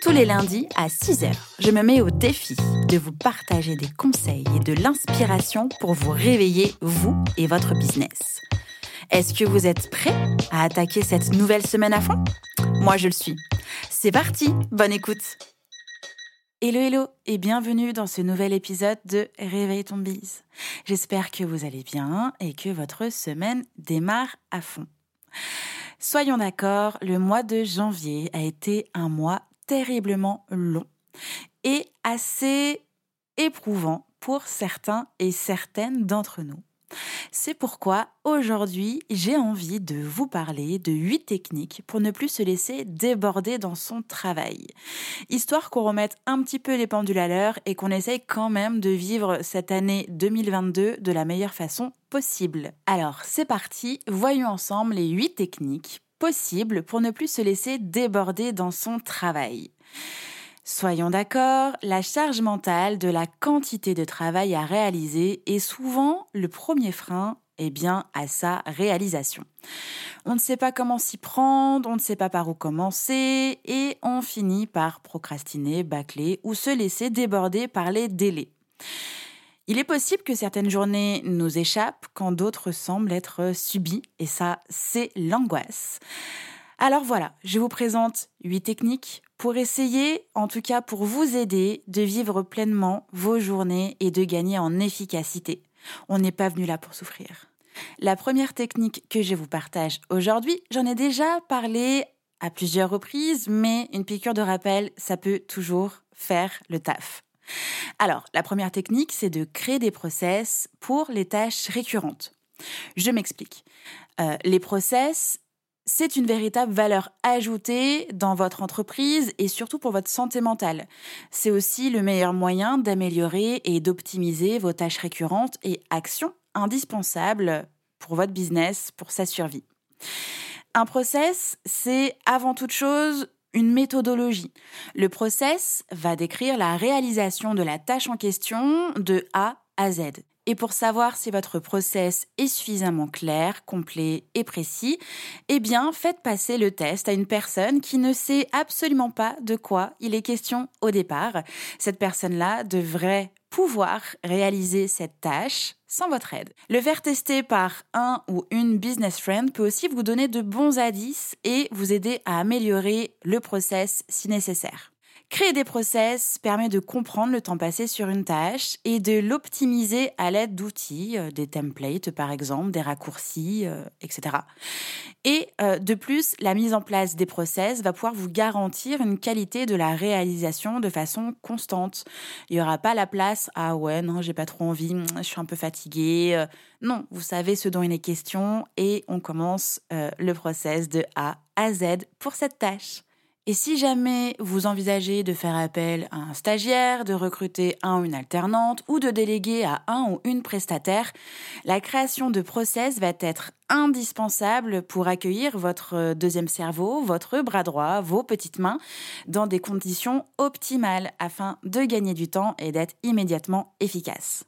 Tous les lundis à 6h, je me mets au défi de vous partager des conseils et de l'inspiration pour vous réveiller, vous et votre business. Est-ce que vous êtes prêts à attaquer cette nouvelle semaine à fond? Moi, je le suis. C'est parti, bonne écoute Hello hello et bienvenue dans ce nouvel épisode de Réveille ton bise. J'espère que vous allez bien et que votre semaine démarre à fond. Soyons d'accord, le mois de janvier a été un mois terriblement long et assez éprouvant pour certains et certaines d'entre nous. C'est pourquoi aujourd'hui j'ai envie de vous parler de huit techniques pour ne plus se laisser déborder dans son travail. Histoire qu'on remette un petit peu les pendules à l'heure et qu'on essaye quand même de vivre cette année 2022 de la meilleure façon possible. Alors c'est parti, voyons ensemble les huit techniques possibles pour ne plus se laisser déborder dans son travail. Soyons d'accord, la charge mentale de la quantité de travail à réaliser est souvent le premier frein eh bien, à sa réalisation. On ne sait pas comment s'y prendre, on ne sait pas par où commencer et on finit par procrastiner, bâcler ou se laisser déborder par les délais. Il est possible que certaines journées nous échappent quand d'autres semblent être subies et ça, c'est l'angoisse. Alors voilà, je vous présente huit techniques pour essayer, en tout cas pour vous aider, de vivre pleinement vos journées et de gagner en efficacité. On n'est pas venu là pour souffrir. La première technique que je vous partage aujourd'hui, j'en ai déjà parlé à plusieurs reprises, mais une piqûre de rappel, ça peut toujours faire le taf. Alors, la première technique, c'est de créer des process pour les tâches récurrentes. Je m'explique. Euh, les process, c'est une véritable valeur ajoutée dans votre entreprise et surtout pour votre santé mentale. C'est aussi le meilleur moyen d'améliorer et d'optimiser vos tâches récurrentes et actions indispensables pour votre business, pour sa survie. Un process, c'est avant toute chose une méthodologie. Le process va décrire la réalisation de la tâche en question de A à Z. Et pour savoir si votre process est suffisamment clair, complet et précis, eh bien, faites passer le test à une personne qui ne sait absolument pas de quoi il est question au départ. Cette personne-là devrait pouvoir réaliser cette tâche sans votre aide. Le faire tester par un ou une business friend peut aussi vous donner de bons indices et vous aider à améliorer le process si nécessaire. Créer des process permet de comprendre le temps passé sur une tâche et de l'optimiser à l'aide d'outils, euh, des templates par exemple, des raccourcis, euh, etc. Et euh, de plus, la mise en place des process va pouvoir vous garantir une qualité de la réalisation de façon constante. Il n'y aura pas la place à ouais, non, j'ai pas trop envie, je suis un peu fatiguée. Non, vous savez ce dont il est question et on commence le process de A à Z pour cette tâche. Et si jamais vous envisagez de faire appel à un stagiaire, de recruter un ou une alternante ou de déléguer à un ou une prestataire, la création de process va être indispensable pour accueillir votre deuxième cerveau, votre bras droit, vos petites mains dans des conditions optimales afin de gagner du temps et d'être immédiatement efficace.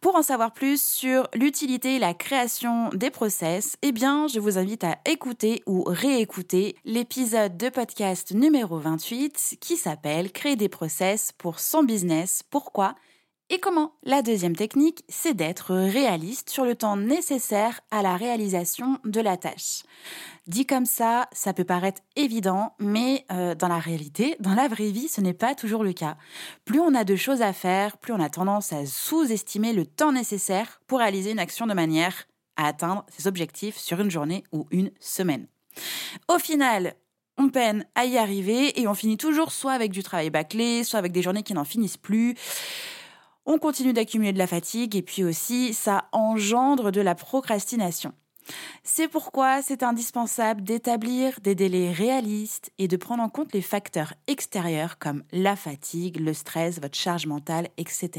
Pour en savoir plus sur l'utilité et la création des process, eh bien, je vous invite à écouter ou réécouter l'épisode de podcast numéro 28 qui s'appelle Créer des process pour son business. Pourquoi? Et comment La deuxième technique, c'est d'être réaliste sur le temps nécessaire à la réalisation de la tâche. Dit comme ça, ça peut paraître évident, mais euh, dans la réalité, dans la vraie vie, ce n'est pas toujours le cas. Plus on a de choses à faire, plus on a tendance à sous-estimer le temps nécessaire pour réaliser une action de manière à atteindre ses objectifs sur une journée ou une semaine. Au final, on peine à y arriver et on finit toujours soit avec du travail bâclé, soit avec des journées qui n'en finissent plus on continue d'accumuler de la fatigue et puis aussi ça engendre de la procrastination. C'est pourquoi c'est indispensable d'établir des délais réalistes et de prendre en compte les facteurs extérieurs comme la fatigue, le stress, votre charge mentale, etc.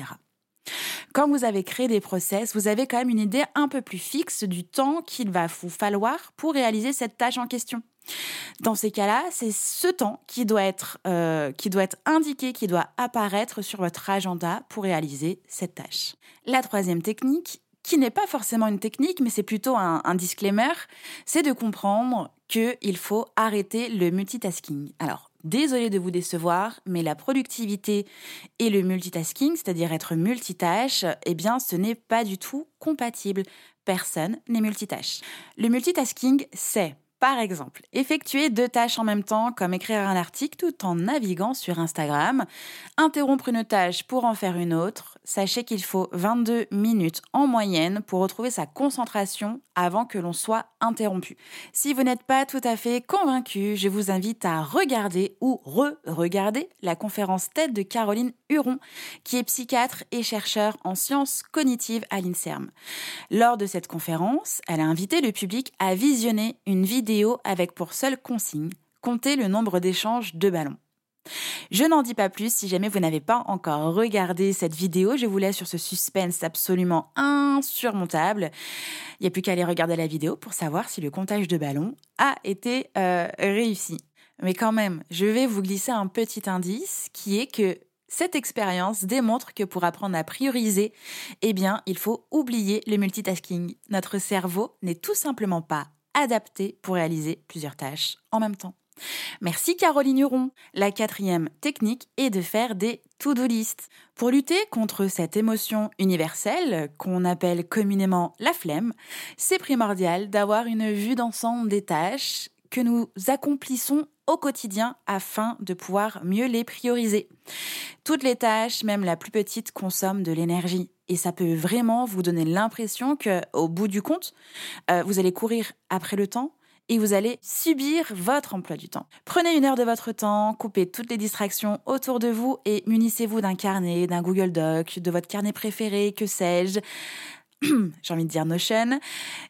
Quand vous avez créé des process, vous avez quand même une idée un peu plus fixe du temps qu'il va vous falloir pour réaliser cette tâche en question. Dans ces cas-là, c'est ce temps qui doit être euh, qui doit être indiqué, qui doit apparaître sur votre agenda pour réaliser cette tâche. La troisième technique, qui n'est pas forcément une technique, mais c'est plutôt un, un disclaimer, c'est de comprendre qu'il faut arrêter le multitasking. Alors, désolé de vous décevoir, mais la productivité et le multitasking, c'est-à-dire être multitâche, eh bien, ce n'est pas du tout compatible. Personne n'est multitâche. Le multitasking, c'est par exemple, effectuer deux tâches en même temps, comme écrire un article tout en naviguant sur Instagram, interrompre une tâche pour en faire une autre, sachez qu'il faut 22 minutes en moyenne pour retrouver sa concentration avant que l'on soit interrompu. Si vous n'êtes pas tout à fait convaincu, je vous invite à regarder ou re-regarder la conférence TED de Caroline Huron, qui est psychiatre et chercheur en sciences cognitives à l'INSERM. Lors de cette conférence, elle a invité le public à visionner une vidéo avec pour seule consigne compter le nombre d'échanges de ballons. Je n'en dis pas plus si jamais vous n'avez pas encore regardé cette vidéo. Je vous laisse sur ce suspense absolument insurmontable. Il n'y a plus qu'à aller regarder la vidéo pour savoir si le comptage de ballons a été euh, réussi. Mais quand même, je vais vous glisser un petit indice qui est que cette expérience démontre que pour apprendre à prioriser, eh bien, il faut oublier le multitasking. Notre cerveau n'est tout simplement pas adapté pour réaliser plusieurs tâches en même temps. Merci Caroline Huron. La quatrième technique est de faire des to-do list. Pour lutter contre cette émotion universelle qu'on appelle communément la flemme, c'est primordial d'avoir une vue d'ensemble des tâches que nous accomplissons au quotidien afin de pouvoir mieux les prioriser. Toutes les tâches, même la plus petite, consomment de l'énergie et ça peut vraiment vous donner l'impression que au bout du compte, euh, vous allez courir après le temps et vous allez subir votre emploi du temps. Prenez une heure de votre temps, coupez toutes les distractions autour de vous et munissez-vous d'un carnet, d'un Google Doc, de votre carnet préféré, que sais-je. j'ai envie de dire Notion,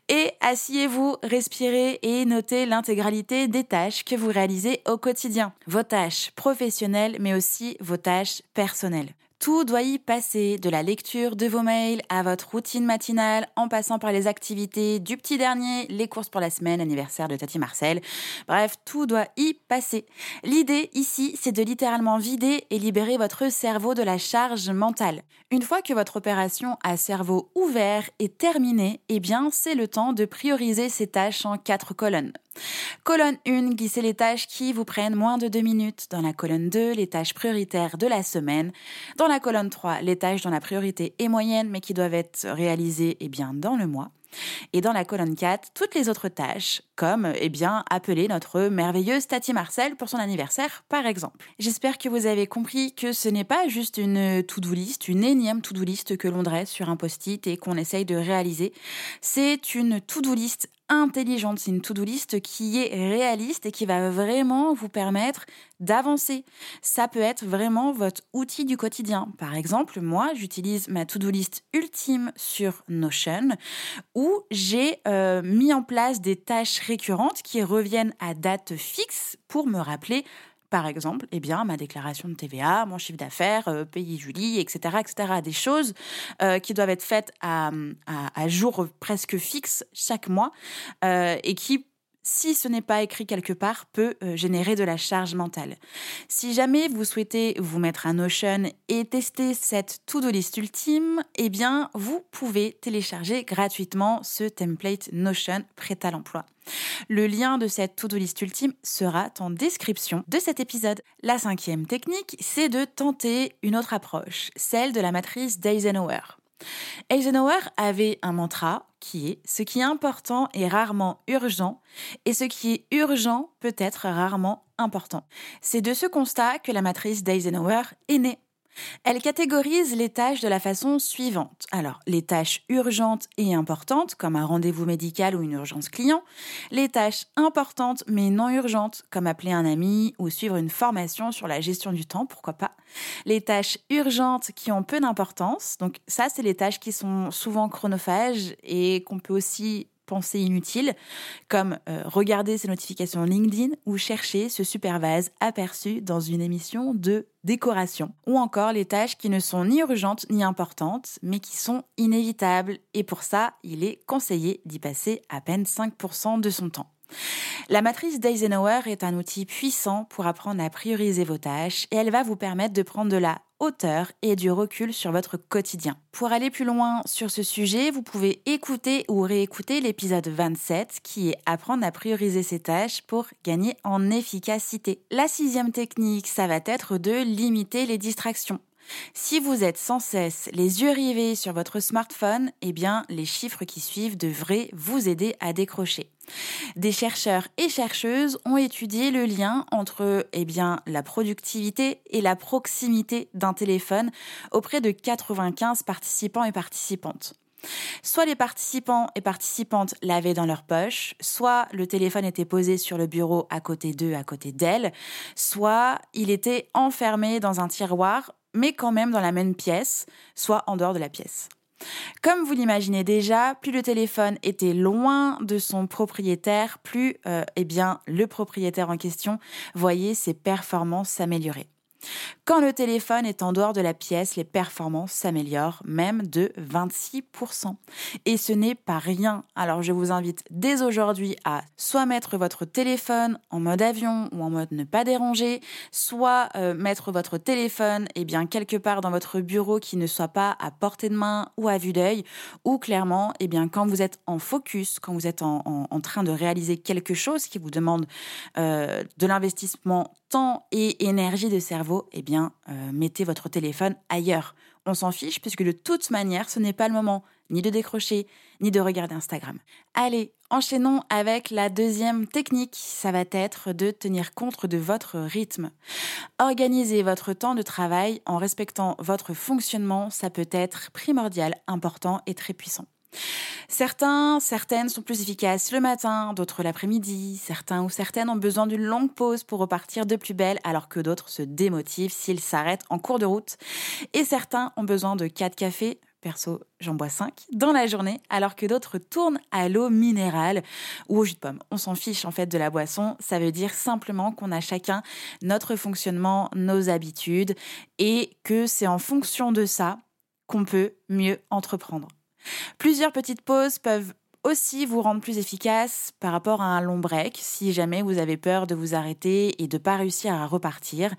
et asseyez-vous, respirez et notez l'intégralité des tâches que vous réalisez au quotidien. Vos tâches professionnelles, mais aussi vos tâches personnelles. Tout doit y passer, de la lecture de vos mails à votre routine matinale, en passant par les activités du petit dernier, les courses pour la semaine, anniversaire de Tati Marcel. Bref, tout doit y passer. L'idée ici, c'est de littéralement vider et libérer votre cerveau de la charge mentale. Une fois que votre opération à cerveau ouvert est terminée, eh bien, c'est le temps de prioriser ces tâches en quatre colonnes. Colonne 1, glissez les tâches qui vous prennent moins de 2 minutes. Dans la colonne 2, les tâches prioritaires de la semaine. Dans la colonne 3, les tâches dont la priorité est moyenne mais qui doivent être réalisées eh bien, dans le mois. Et dans la colonne 4, toutes les autres tâches, comme eh bien appeler notre merveilleuse Tati Marcel pour son anniversaire, par exemple. J'espère que vous avez compris que ce n'est pas juste une to-do list, une énième to-do list que l'on dresse sur un post-it et qu'on essaye de réaliser. C'est une to-do list intelligente, c'est une to-do list qui est réaliste et qui va vraiment vous permettre d'avancer. Ça peut être vraiment votre outil du quotidien. Par exemple, moi, j'utilise ma to-do list ultime sur Notion où j'ai euh, mis en place des tâches récurrentes qui reviennent à date fixe pour me rappeler par exemple, eh bien, ma déclaration de TVA, mon chiffre d'affaires, euh, pays Julie, etc., etc. Des choses euh, qui doivent être faites à, jour presque fixe chaque mois et qui si ce n'est pas écrit quelque part, peut générer de la charge mentale. Si jamais vous souhaitez vous mettre à Notion et tester cette to-do list ultime, eh bien, vous pouvez télécharger gratuitement ce template Notion prêt à l'emploi. Le lien de cette to-do list ultime sera en description de cet épisode. La cinquième technique, c'est de tenter une autre approche, celle de la matrice d'Eisenhower. Eisenhower avait un mantra qui est ce qui est important est rarement urgent et ce qui est urgent peut être rarement important. C'est de ce constat que la matrice d'Eisenhower est née. Elle catégorise les tâches de la façon suivante. Alors, les tâches urgentes et importantes, comme un rendez-vous médical ou une urgence client. Les tâches importantes mais non urgentes, comme appeler un ami ou suivre une formation sur la gestion du temps, pourquoi pas. Les tâches urgentes qui ont peu d'importance. Donc, ça, c'est les tâches qui sont souvent chronophages et qu'on peut aussi pensées inutiles, comme euh, regarder ses notifications LinkedIn ou chercher ce super vase aperçu dans une émission de décoration, ou encore les tâches qui ne sont ni urgentes ni importantes, mais qui sont inévitables, et pour ça, il est conseillé d'y passer à peine 5% de son temps. La matrice d'Eisenhower est un outil puissant pour apprendre à prioriser vos tâches et elle va vous permettre de prendre de la hauteur et du recul sur votre quotidien. Pour aller plus loin sur ce sujet, vous pouvez écouter ou réécouter l'épisode 27 qui est apprendre à prioriser ses tâches pour gagner en efficacité. La sixième technique, ça va être de limiter les distractions. Si vous êtes sans cesse les yeux rivés sur votre smartphone, eh bien, les chiffres qui suivent devraient vous aider à décrocher. Des chercheurs et chercheuses ont étudié le lien entre eh bien, la productivité et la proximité d'un téléphone auprès de 95 participants et participantes. Soit les participants et participantes l'avaient dans leur poche, soit le téléphone était posé sur le bureau à côté d'eux, à côté d'elles, soit il était enfermé dans un tiroir, mais quand même dans la même pièce, soit en dehors de la pièce. Comme vous l'imaginez déjà, plus le téléphone était loin de son propriétaire, plus euh, eh bien, le propriétaire en question voyait ses performances s'améliorer. Quand le téléphone est en dehors de la pièce, les performances s'améliorent même de 26%. Et ce n'est pas rien. Alors je vous invite dès aujourd'hui à soit mettre votre téléphone en mode avion ou en mode ne pas déranger, soit euh, mettre votre téléphone eh bien, quelque part dans votre bureau qui ne soit pas à portée de main ou à vue d'œil, ou clairement, eh bien, quand vous êtes en focus, quand vous êtes en, train de réaliser quelque chose qui vous demande euh, de l'investissement temps et énergie de cerveau, eh bien, euh, mettez votre téléphone ailleurs. On s'en fiche puisque de toute manière, ce n'est pas le moment ni de décrocher, ni de regarder Instagram. Allez, enchaînons avec la deuxième technique. Ça va être de tenir compte de votre rythme. Organisez votre temps de travail en respectant votre fonctionnement. Ça peut être primordial, important et très puissant. Certains, certaines sont plus efficaces le matin, d'autres l'après-midi. Certains ou certaines ont besoin d'une longue pause pour repartir de plus belle, alors que d'autres se démotivent s'ils s'arrêtent en cours de route. Et certains ont besoin de 4 cafés, perso j'en bois 5, dans la journée, alors que d'autres tournent à l'eau minérale ou au jus de pomme. On s'en fiche en fait de la boisson, ça veut dire simplement qu'on a chacun notre fonctionnement, nos habitudes, et que c'est en fonction de ça qu'on peut mieux entreprendre. Plusieurs petites pauses peuvent aussi vous rendre plus efficace par rapport à un long break si jamais vous avez peur de vous arrêter et de pas réussir à repartir.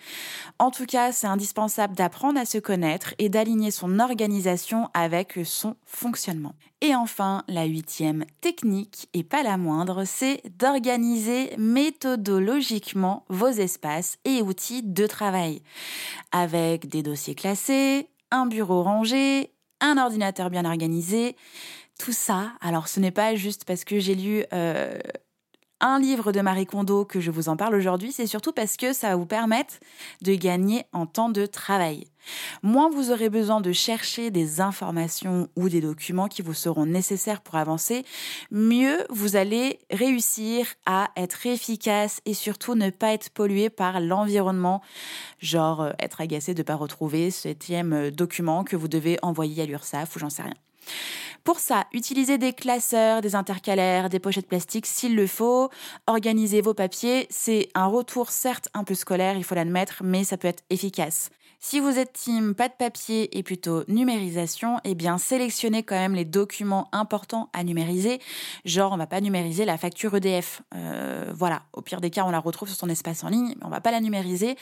En tout cas, c'est indispensable d'apprendre à se connaître et d'aligner son organisation avec son fonctionnement. Et enfin, la huitième technique, et pas la moindre, c'est d'organiser méthodologiquement vos espaces et outils de travail. Avec des dossiers classés, un bureau rangé, un ordinateur bien organisé, tout ça. Alors ce n'est pas juste parce que j'ai lu euh, un livre de Marie Kondo que je vous en parle aujourd'hui, c'est surtout parce que ça va vous permettre de gagner en temps de travail. Moins vous aurez besoin de chercher des informations ou des documents qui vous seront nécessaires pour avancer, mieux vous allez réussir à être efficace et surtout ne pas être pollué par l'environnement, genre euh, être agacé de ne pas retrouver septième euh, document que vous devez envoyer à l'URSSAF ou j'en sais rien. Pour ça, utilisez des classeurs, des intercalaires, des pochettes plastiques s'il le faut. Organisez vos papiers. C'est un retour certes un peu scolaire, il faut l'admettre, mais ça peut être efficace. Si vous êtes team pas de papier et plutôt numérisation, eh bien sélectionnez quand même les documents importants à numériser. Genre, on va pas numériser la facture EDF. Euh, voilà, au pire des cas, on la retrouve sur son espace en ligne, mais on va pas la numériser.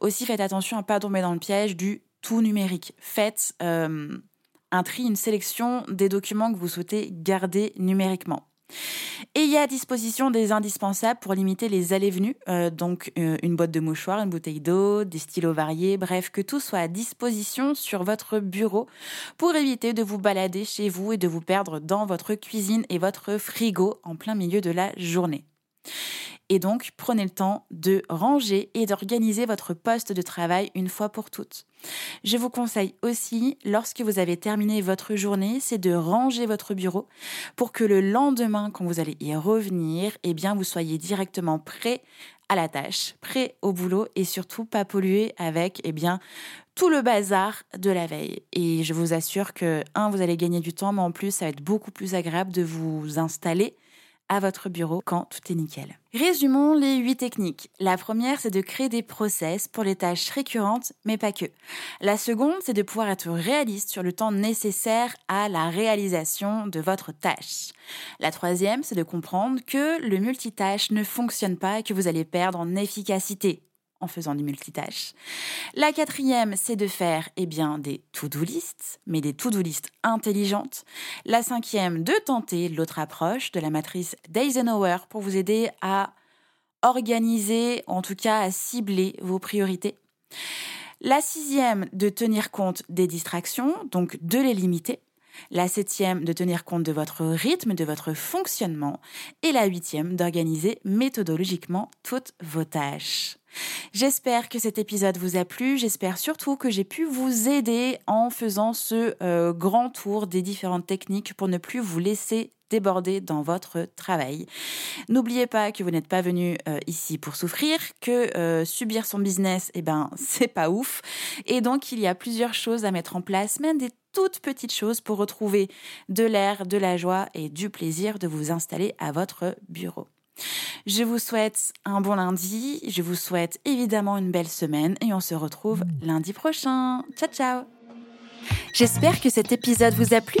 Aussi, faites attention à pas tomber dans le piège du tout numérique. Faites euh, un tri, une sélection des documents que vous souhaitez garder numériquement. Et il y a à disposition des indispensables pour limiter les allées-venues, euh, donc euh, une boîte de mouchoirs, une bouteille d'eau, des stylos variés, bref, que tout soit à disposition sur votre bureau pour éviter de vous balader chez vous et de vous perdre dans votre cuisine et votre frigo en plein milieu de la journée. Et donc, prenez le temps de ranger et d'organiser votre poste de travail une fois pour toutes. Je vous conseille aussi, lorsque vous avez terminé votre journée, c'est de ranger votre bureau pour que le lendemain, quand vous allez y revenir, eh bien, vous soyez directement prêt à la tâche, prêt au boulot et surtout pas pollué avec eh bien tout le bazar de la veille. Et je vous assure que un vous allez gagner du temps mais en plus ça va être beaucoup plus agréable de vous installer à votre bureau quand tout est nickel. Résumons les huit techniques. La première, c'est de créer des process pour les tâches récurrentes, mais pas que. La seconde, c'est de pouvoir être réaliste sur le temps nécessaire à la réalisation de votre tâche. La troisième, c'est de comprendre que le multitâche ne fonctionne pas et que vous allez perdre en efficacité en faisant du multitâche. La quatrième, c'est de faire eh bien, des to-do lists, mais des to-do lists intelligentes. La cinquième, de tenter l'autre approche de la matrice d'Eisenhower pour vous aider à organiser, en tout cas à cibler vos priorités. La sixième, de tenir compte des distractions, donc de les limiter. La septième, de tenir compte de votre rythme, de votre fonctionnement. Et la huitième, d'organiser méthodologiquement toutes vos tâches. J'espère que cet épisode vous a plu. J'espère surtout que j'ai pu vous aider en faisant ce euh, grand tour des différentes techniques pour ne plus vous laisser déborder dans votre travail. N'oubliez pas que vous n'êtes pas venu euh, ici pour souffrir, que euh, subir son business, eh ben, c'est pas ouf. Et donc, il y a plusieurs choses à mettre en place, même des toutes petites choses pour retrouver de l'air, de la joie et du plaisir de vous installer à votre bureau. Je vous souhaite un bon lundi, je vous souhaite évidemment une belle semaine et on se retrouve lundi prochain. Ciao ciao J'espère que cet épisode vous a plu.